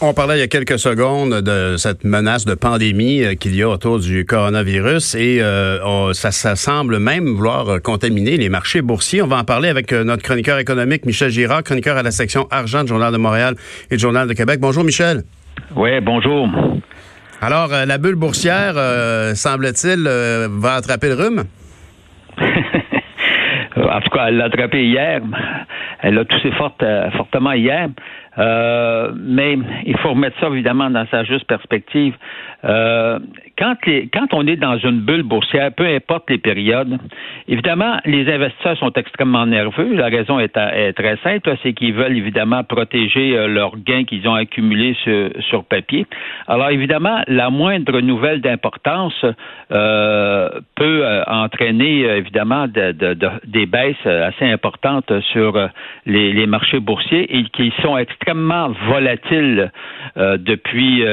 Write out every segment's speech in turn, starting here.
On parlait il y a quelques secondes de cette menace de pandémie euh, qu'il y a autour du coronavirus et euh, ça, ça, semble même vouloir contaminer les marchés boursiers. On va en parler avec euh, notre chroniqueur économique Michel Girard, chroniqueur à la section argent du Journal de Montréal et du Journal de Québec. Bonjour Michel. Oui, bonjour. Alors, la bulle boursière, semble-t-il, va attraper le rhume? en tout cas, elle l'a attrapé hier. Elle a toussé forte, fortement hier. Euh, mais il faut remettre ça évidemment dans sa juste perspective. Euh, quand, les, quand on est dans une bulle boursière, peu importe les périodes, évidemment, les investisseurs sont extrêmement nerveux. La raison est, très simple, c'est qu'ils veulent évidemment protéger euh, leurs gains qu'ils ont accumulés sur, sur, papier. Alors évidemment, la moindre nouvelle d'importance euh, peut euh, entraîner évidemment de, de, des baisses assez importantes sur les, marchés boursiers et qui sont extrêmement volatiles depuis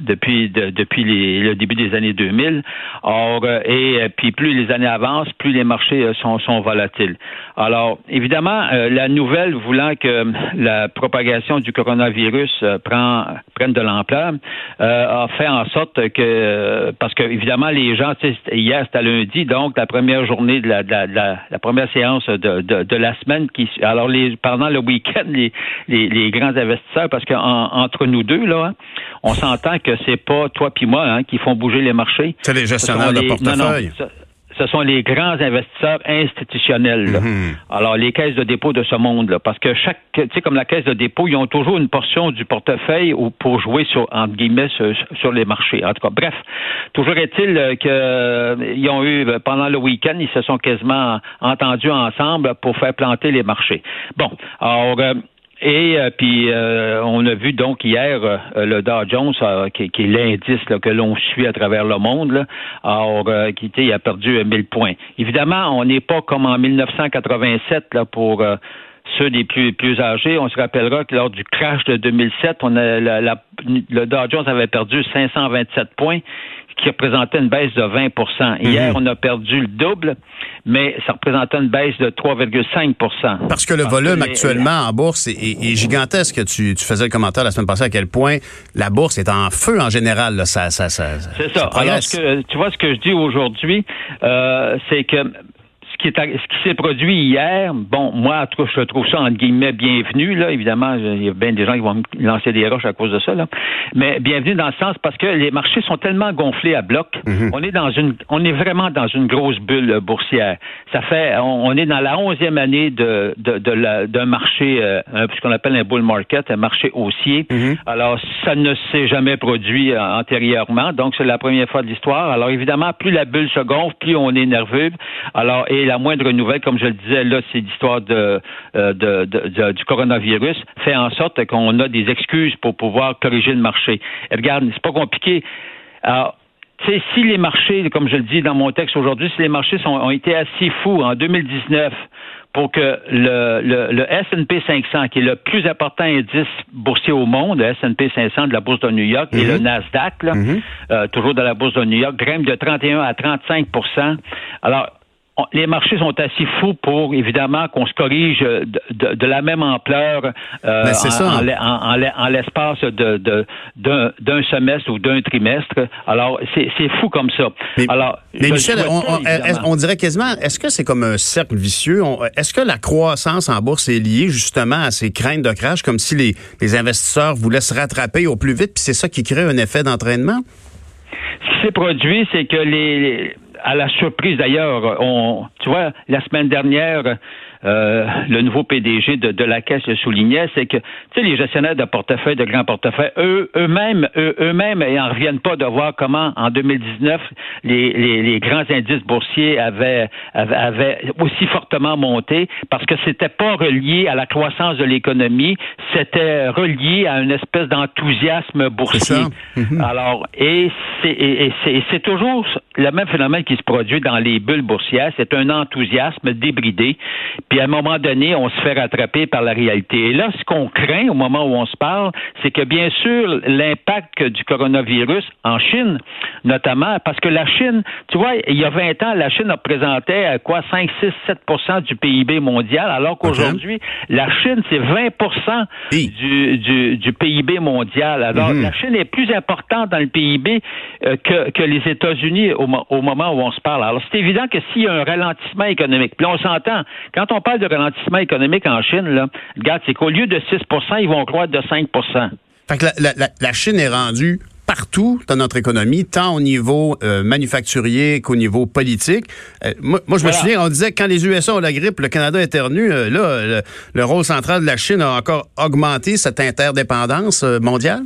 depuis depuis les, le début des années 2000. Or, euh, et euh, puis plus les années avancent, plus les marchés euh, sont, volatiles. Alors, évidemment, la nouvelle voulant que la propagation du coronavirus prenne de l'ampleur a fait en sorte que, parce que évidemment, les gens, hier c'était lundi, donc la première journée de la, la, première séance de, la semaine, qui, alors pendant le week-end, les, grands investisseurs, parce qu'entre nous deux, là, on s'entend que c'est pas toi puis moi hein, qui font bouger les marchés. C'est les gestionnaires de portefeuille. ce sont les grands investisseurs institutionnels. Mhm. Alors, les caisses de dépôt de ce monde, parce que chaque, tu sais, comme la caisse de dépôt, ils ont toujours une portion du portefeuille pour jouer sur, entre guillemets, sur, les marchés. En tout cas, bref, toujours est-il euh, qu'ils euh, ont eu, euh, pendant le week-end, ils se sont quasiment entendus ensemble pour faire planter les marchés. Bon, alors, et euh, puis euh, on a vu donc hier euh, le Dow Jones, qui, est l'indice que l'on suit à travers le monde, là, alors, qui il a perdu 1000 points. Évidemment, on n'est pas comme en 1987 là, pour ceux des plus, plus âgés. On se rappellera que lors du crash de 2007, on a, le Dow Jones avait perdu 527 points qui représentait une baisse de 20% Hier, mhm. on a perdu le double, mais ça représentait une baisse de 3,5% Parce que le volume actuellement en bourse est, gigantesque. Tu, tu, faisais le commentaire la semaine passée à quel point la bourse est en feu en général. Ça, ça, ça, c'est ça. Alors, tu vois, ce que je dis aujourd'hui, euh, c'est que ce qui s'est produit hier, bon, moi, je trouve ça, entre guillemets, bienvenu, là. Évidemment, il y a bien des gens qui vont me lancer des roches à cause de ça, là. Mais bienvenue dans le sens parce que les marchés sont tellement gonflés à bloc. Mhm. On est dans une, on est vraiment dans une grosse bulle boursière. Ça fait, on, est dans la onzième année de, de, d'un marché, euh, ce qu'on appelle un bull market, un marché haussier. Mhm. Alors, ça ne s'est jamais produit euh, antérieurement. Donc, c'est la première fois de l'histoire. Alors, évidemment, plus la bulle se gonfle, plus on est nerveux. Alors, et la moindre nouvelle, comme je le disais, là, c'est l'histoire de, euh, de, du coronavirus, fait en sorte qu'on a des excuses pour pouvoir corriger le marché. Et regarde, c'est pas compliqué. Alors, sais, si les marchés, comme je le dis dans mon texte aujourd'hui, si les marchés sont, ont été assez fous en 2019 pour que le, le, S&P 500, qui est le plus important indice boursier au monde, le S&P 500 de la bourse de New York et le mhm. Nasdaq, là, mhm. euh, toujours de la bourse de New York, grimpe de 31 à 35% Alors, les marchés sont assez fous pour, évidemment, qu'on se corrige de, la même ampleur euh, en, l'espace de, d'un, semestre ou d'un trimestre. Alors, c'est, fou comme ça. Mais, Alors, Michel, on, dirait quasiment, est-ce que c'est comme un cercle vicieux? est-ce que la croissance en bourse est liée justement à ces craintes de crash, comme si les, les investisseurs voulaient se rattraper au plus vite, puis c'est ça qui crée un effet d'entraînement? Ce qui s'est produit, c'est que les à la surprise d'ailleurs, on, tu vois, la semaine dernière, euh, le nouveau PDG de, la Caisse le soulignait, c'est que tu sais, les gestionnaires de portefeuille, de grands portefeuilles, eux, eux-mêmes, eux-mêmes, ils n'en reviennent pas de voir comment en 2019 les, les, les grands indices boursiers avaient, avaient, aussi fortement monté parce que c'était pas relié à la croissance de l'économie, c'était relié à une espèce d'enthousiasme boursier. Mhm. Alors, et c'est toujours le même phénomène qui se produit dans les bulles boursières, c'est un enthousiasme débridé, puis à un moment donné, on se fait rattraper par la réalité. Et là, ce qu'on craint au moment où on se parle, c'est que bien sûr, l'impact du coronavirus en Chine, notamment, parce que la Chine, tu vois, il y a 20 ans, la Chine représentait euh, quoi, 5, 6, 7% du PIB mondial, alors qu'aujourd'hui, la Chine, c'est 20 du, du, du, PIB mondial. Alors, mhm. la Chine est plus importante dans le PIB euh, que, que les États-Unis au, au, moment où on se parle. Alors, c'est évident que s'il y a un ralentissement économique, puis on s'entend, quand on parle de ralentissement économique en Chine, là, regarde, c'est qu'au lieu de 6% ils vont croître de 5 Fait que la, la, la Chine est rendue partout dans notre économie, tant au niveau euh, manufacturier qu'au niveau politique. Euh, moi, je me souviens, on disait que quand les USA ont la grippe, le Canada éternue. Euh, là, le, rôle central de la Chine a encore augmenté cette interdépendance mondiale?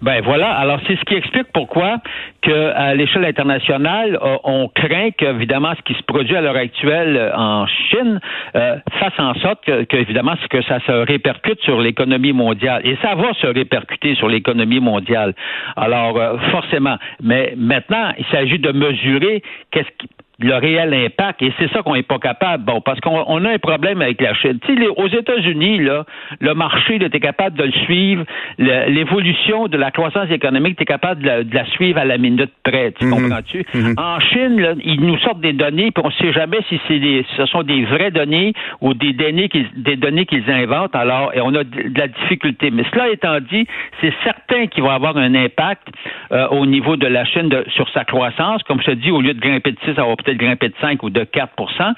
Ben voilà. Alors c'est ce qui explique pourquoi que à l'échelle internationale, euh, on craint qu'évidemment ce qui se produit à l'heure actuelle euh, en Chine euh, fasse en sorte que, que évidemment que ça se répercute sur l'économie mondiale et ça va se répercuter sur l'économie mondiale. Alors forcément, mais maintenant il s'agit de mesurer qu'est-ce qui le réel impact. Et c'est ça qu'on n'est pas capable. Bon, parce qu'on a un problème avec la Chine. Tu sais, aux États-Unis, là, le marché, était capable de le suivre. L'évolution de la croissance économique, tu es capable de la, suivre à la minute près. Tu mhm. comprends-tu? Mhm. En Chine, là, ils nous sortent des données, puis on ne sait jamais si c'est des, ce sont des vraies données ou des données qu'ils, des données qu'ils inventent. Alors, et on a de la difficulté. Mais cela étant dit, c'est certain qu'il va avoir un impact euh, au niveau de la Chine sur sa croissance. Comme je te dis, au lieu de grimper de 6, ça va peut-être grimper de 5 ou de 4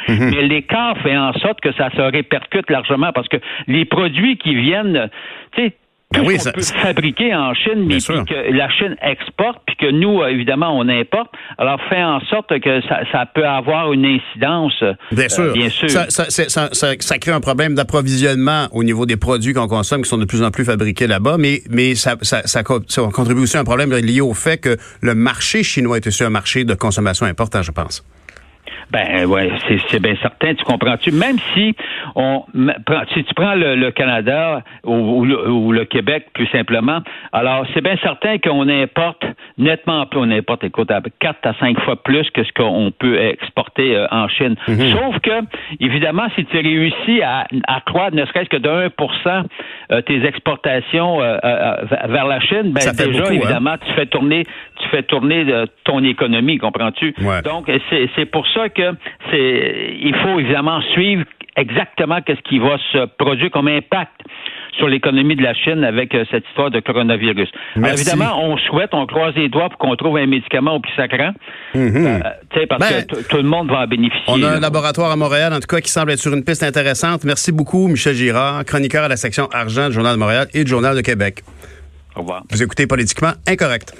mhm. mais l'écart fait en sorte que ça se répercute largement parce que les produits qui viennent, tu sais, ben tout peut fabriquer en Chine, mais que la Chine exporte, puis que nous, euh, évidemment, on importe. Alors, fait en sorte que ça, peut avoir une incidence. Euh, bien sûr. bien sûr. Ça, ça, crée un problème d'approvisionnement au niveau des produits qu'on consomme, qui sont de plus en plus fabriqués là-bas, mais, mais ça, ça, contribue aussi à un problème lié au fait que le marché chinois est aussi un marché de consommation important, je pense. Ben ouais, c'est bien certain, tu comprends-tu? Même si on si tu prends le, Canada ou, le, Québec plus simplement, alors c'est bien certain qu'on importe nettement plus, on importe, écoute, à 4 à 5 fois plus que ce qu'on peut exporter euh, en Chine. Mhm. Sauf que, évidemment, si tu réussis à, à croître ne serait-ce que de 1% euh, tes exportations euh, vers la Chine, ben déjà, hein? évidemment, tu fais tourner fais tourner ton économie, comprends-tu? Donc, c'est pour ça que c'est, il faut évidemment suivre exactement qu'est-ce qui va se produire comme impact sur l'économie de la Chine avec euh, cette histoire de coronavirus. évidemment, on souhaite, on croise les doigts pour qu'on trouve un médicament au plus sacrant, mm-hmm. euh, parce que ben, tout le monde va en bénéficier. On a un laboratoire à Montréal, en tout cas, qui semble être sur une piste intéressante. Merci beaucoup, Michel Girard, chroniqueur à la section argent du Journal de Montréal et du Journal de Québec. Au revoir. Vous écoutez Politiquement Incorrect.